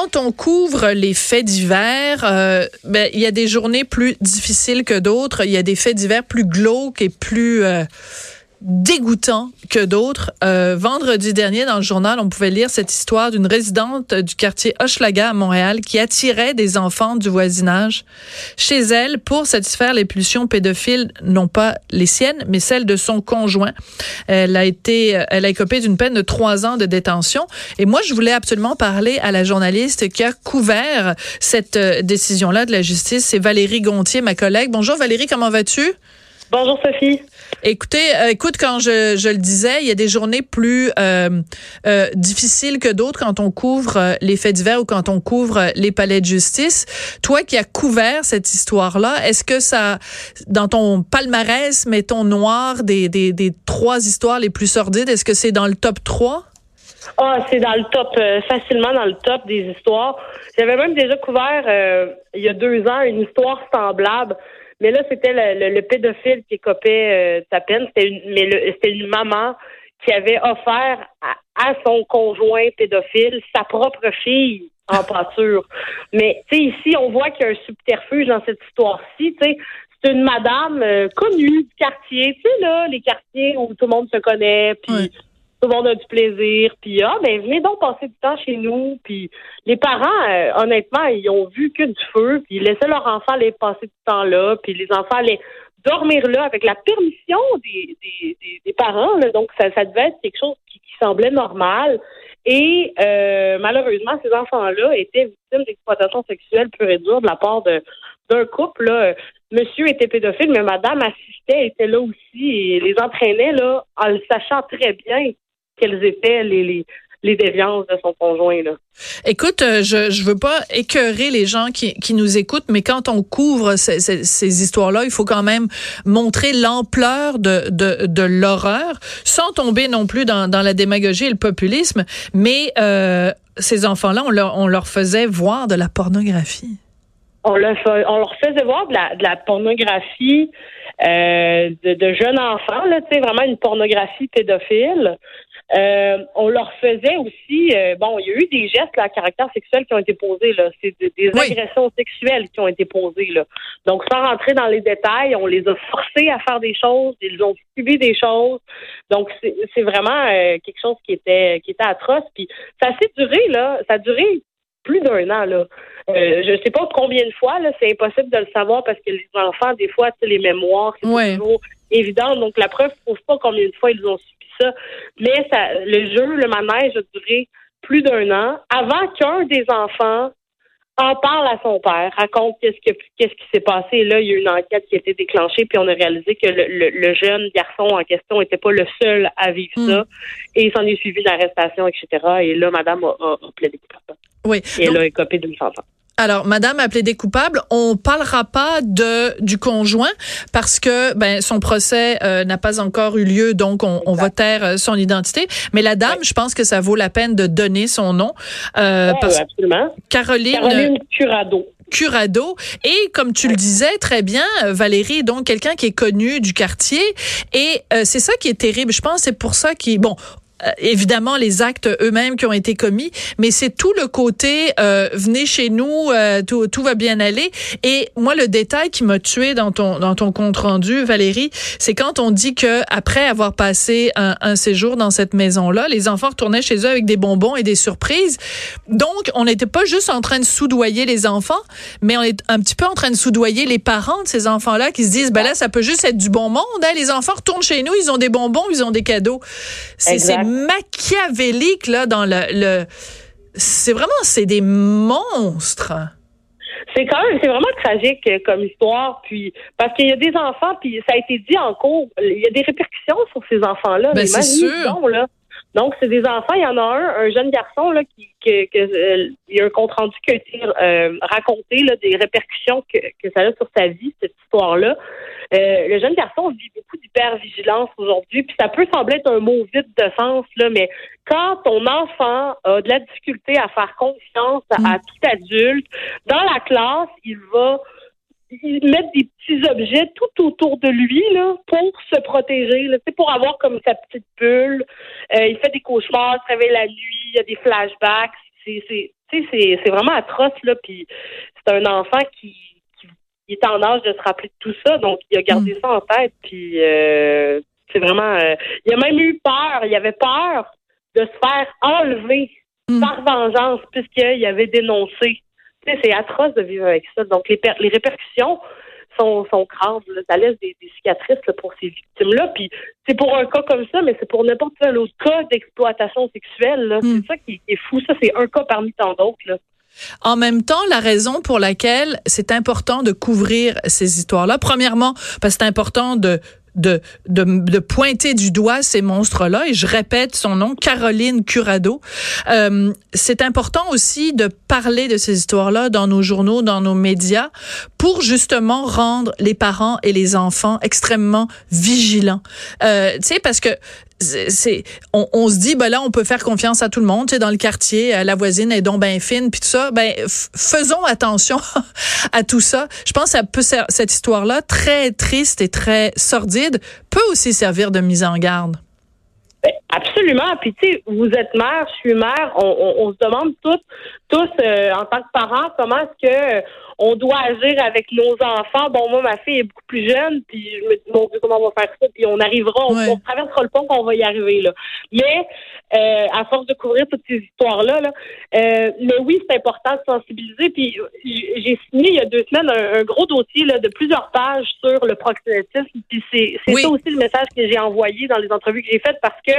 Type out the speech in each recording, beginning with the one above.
Quand on couvre les faits divers, euh, ben, il y a des journées plus difficiles que d'autres. Il y a des faits divers plus glauques et plus euh, dégoûtant que d'autres. Euh, vendredi dernier, dans le journal, on pouvait lire cette histoire d'une résidente du quartier Hochelaga à Montréal qui attirait des enfants du voisinage chez elle pour satisfaire les pulsions pédophiles, non pas les siennes, mais celles de son conjoint. Elle a été, elle a écopé d'une peine de trois ans de détention. Et moi, je voulais absolument parler à la journaliste qui a couvert cette euh, décision-là de la justice. C'est Valérie Gontier, ma collègue. Bonjour Valérie, comment vas-tu? Bonjour Sophie. Écoutez, euh, écoute, quand je, je, le disais, il y a des journées plus euh, euh, difficiles que d'autres quand on couvre euh, les faits divers ou quand on couvre euh, les palais de justice. Toi qui as couvert cette histoire-là, est-ce que ça, dans ton palmarès, mettons noir, des, des, des trois histoires les plus sordides, est-ce que c'est dans le top 3? Ah, c'est dans le top, euh, facilement dans le top des histoires. J'avais même déjà couvert euh, il y a deux ans une histoire semblable. Mais là, c'était le, le, le, pédophile qui copait euh, sa peine. C'était une, mais c'était une maman qui avait offert à, à, son conjoint pédophile sa propre fille en pâture. Mais tu sais, ici, on voit qu'il y a un subterfuge dans cette histoire-ci. C'est une madame euh, connue du quartier. Tu sais là, les quartiers où tout le monde se connaît. Ouais tout le monde a du plaisir, puis ah, ben venez donc passer du temps chez nous, puis les parents, euh, honnêtement, ils ont vu que du feu, puis ils laissaient leurs enfants aller passer du temps là, puis les enfants allaient dormir là avec la permission des, des, des, parents, là, donc ça, devait être quelque chose qui, qui semblait normal. Et euh, malheureusement, ces enfants-là étaient victimes d'exploitation sexuelle pure et dure de la part de d'un couple. Là. Monsieur était pédophile, mais madame assistait, était là aussi et les entraînait là, en le sachant très bien quelles étaient les, les, les déviances de son conjoint. Là. Écoute, euh, je je veux pas écœurer les gens qui, qui nous écoutent, mais quand on couvre ces, ces, ces histoires-là, il faut quand même montrer l'ampleur de, de, de l'horreur, sans tomber non plus dans, dans la démagogie et le populisme. Mais euh, ces enfants-là, on leur, on leur faisait voir de la pornographie. On leur, on leur faisait voir de la, de la pornographie euh, de, de, jeunes enfants, là, vraiment une pornographie pédophile. Euh, on leur faisait aussi, euh, bon, il y a eu des gestes là, à caractère sexuel qui ont été posés, là. C'est des, des oui. agressions sexuelles qui ont été posées, là. Donc, sans rentrer dans les détails, on les a forcés à faire des choses, ils ont subi des choses. Donc, c'est vraiment euh, quelque chose qui était qui était atroce. Puis, ça s'est duré, là, ça a duré plus d'un an, là. Euh, je sais pas combien de fois, là, c'est impossible de le savoir parce que les enfants, des fois, les mémoires, c'est ouais. toujours évident. Donc, la preuve ne prouve pas combien de fois ils ont subi ça. Mais ça, le jeu, le manège a duré plus d'un an avant qu'un des enfants en parle à son père, raconte qu'est-ce qui, qu'est-ce qui s'est passé. Et là, il y a eu une enquête qui a été déclenchée, puis on a réalisé que le, le, le jeune garçon en question n'était pas le seul à vivre mm. ça. Et il s'en est suivi une arrestation, etc. Et là, madame a, a, a plaidé coupable. Oui. Et Donc, elle a écopé d'une enfants. Alors, Madame a plaidé coupable. On parlera pas de du conjoint parce que ben son procès euh, n'a pas encore eu lieu, donc on, on va taire euh, son identité. Mais la dame, ouais. je pense que ça vaut la peine de donner son nom. Euh, ouais, parce absolument. Caroline, Caroline Curado. Curado. Et comme tu le disais très bien, Valérie, donc quelqu'un qui est connu du quartier. Et euh, c'est ça qui est terrible. Je pense c'est pour ça qu'il bon euh, évidemment les actes eux-mêmes qui ont été commis, mais c'est tout le côté euh, venez chez nous, euh, tout, tout va bien aller. Et moi, le détail qui m'a tué dans ton dans ton compte rendu, Valérie, c'est quand on dit que après avoir passé un, un séjour dans cette maison-là, les enfants retournaient chez eux avec des bonbons et des surprises. Donc, on n'était pas juste en train de soudoyer les enfants, mais on est un petit peu en train de soudoyer les parents de ces enfants-là qui se disent ben là, ça peut juste être du bon monde. Hein? Les enfants retournent chez nous, ils ont des bonbons, ils ont des cadeaux. C'est machiavélique là dans le, le c'est vraiment c'est des monstres. C'est quand même c'est vraiment tragique euh, comme histoire puis parce qu'il y a des enfants puis ça a été dit en cours, il y a des répercussions sur ces enfants là, ben, c'est sûr. là Donc, c'est des enfants. Il y en a un, un jeune garçon là, qui, que, que euh, il y a un compte rendu qui a été euh, raconté là, des répercussions que, que ça a sur sa vie, cette histoire-là. Euh, le jeune garçon vit beaucoup d'hypervigilance aujourd'hui, puis ça peut sembler être un mot vide de sens, là, mais quand ton enfant a de la difficulté à faire confiance à, à tout adulte, dans la classe, il va il mettre des petits objets tout autour de lui là, pour se protéger, là, pour avoir comme sa petite bulle. Euh, il fait des cauchemars, il se réveille la nuit, il y a des flashbacks. C'est, c'est, vraiment atroce, là. Puis c'est un enfant qui, qui, est en âge de se rappeler de tout ça, donc il a gardé ça en tête. Puis euh, c'est vraiment. Euh, il a même eu peur. Il avait peur de se faire enlever par vengeance puisqu'il avait dénoncé c'est atroce de vivre avec ça. Donc, les, les répercussions sont, sont graves. Ça laisse des, cicatrices pour ces victimes-là. Puis, c'est pour un cas comme ça, mais c'est pour n'importe quel autre cas d'exploitation sexuelle. Hmm. C'est ça qui est fou. Ça, c'est un cas parmi tant d'autres. En même temps, la raison pour laquelle c'est important de couvrir ces histoires-là, premièrement, parce que c'est important de de, de, de, pointer du doigt ces monstres-là. Et je répète son nom, Caroline Curado. Euh, c'est important aussi de parler de ces histoires-là dans nos journaux, dans nos médias, pour justement rendre les parents et les enfants extrêmement vigilants. Euh, tu sais, parce que on, se dit ben là on peut faire confiance à tout le monde tu sais dans le quartier euh, la voisine est donc ben fine puis tout ça ben faisons attention à tout ça je pense que cette histoire là très triste et très sordide peut aussi servir de mise en garde ben, absolument. Puis tu sais, vous êtes mère, je suis mère. On, on, se demande tous, tous euh, en tant que parents, comment est-ce que on doit agir avec nos enfants. Bon, moi, ma fille est beaucoup plus jeune, puis je me dis, mon Dieu, comment on va faire ça? Puis on arrivera, on, traversera le pont qu'on va y arriver, là. Mais, euh, à force de couvrir toutes ces histoires-là, là, euh, mais oui, c'est important de sensibiliser. Puis j'ai signé il y a deux semaines un, gros dossier là, de plusieurs pages sur le proxénétisme. Puis c'est ça aussi le message que j'ai envoyé dans les entrevues que j'ai faites parce que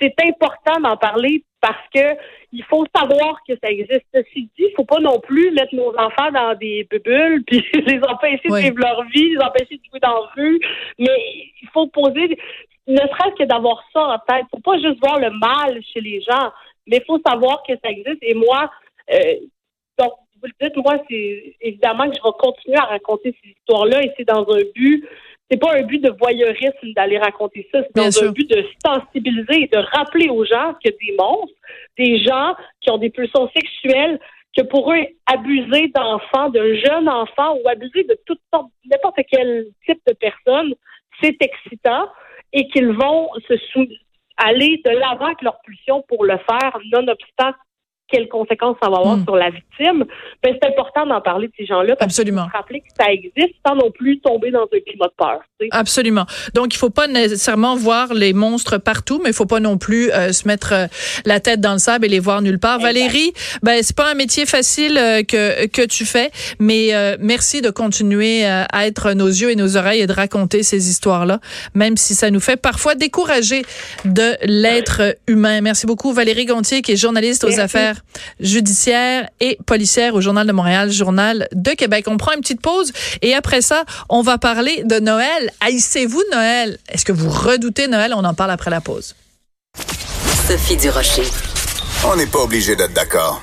c'est important d'en parler parce que il faut savoir que ça existe. Ceci dit, il faut pas non plus mettre nos enfants dans des bulles puis les empêcher de vivre leur vie, les empêcher de jouer dans la rue. Mais il faut poser, ne serait-ce que d'avoir ça en tête. Il faut pas juste voir le mal chez les gens, mais il faut savoir que ça existe. Et moi, euh, donc, vous le dites, moi, c'est évidemment que je vais continuer à raconter ces histoires-là et c'est dans un but. C'est pas un but de voyeurisme d'aller raconter ça, c'est dans un but de sensibiliser et de rappeler aux gens a des monstres, des gens qui ont des pulsions sexuelles, que pour eux, abuser d'enfants, de jeunes enfants ou abuser de toutes sortes, n'importe quel type de personnes, c'est excitant et qu'ils vont se sou aller de l'avant avec leur pulsion pour le faire, nonobstant quelles conséquences ça va avoir hmm. sur la victime, ben, c'est important d'en parler de ces gens-là. Absolument. Pour rappeler que ça existe sans non plus tomber dans un climat de peur. Absolument. Donc, il faut pas nécessairement voir les monstres partout, mais il faut pas non plus euh, se mettre euh, la tête dans le sable et les voir nulle part. Valérie, ben c'est pas un métier facile euh, que que tu fais, mais merci de continuer à être nos yeux et nos oreilles et de raconter ces histoires-là, même si ça nous fait parfois décourager de l'être humain. Merci beaucoup, Valérie Gontier, qui est journaliste aux affaires judiciaire et policière au Journal de Montréal, Journal de Québec. On prend une petite pause et après ça, on va parler de Noël. Haïssez-vous Noël? Est-ce que vous redoutez Noël? On en parle après la pause. Sophie Durocher. On n'est pas obligé d'être d'accord.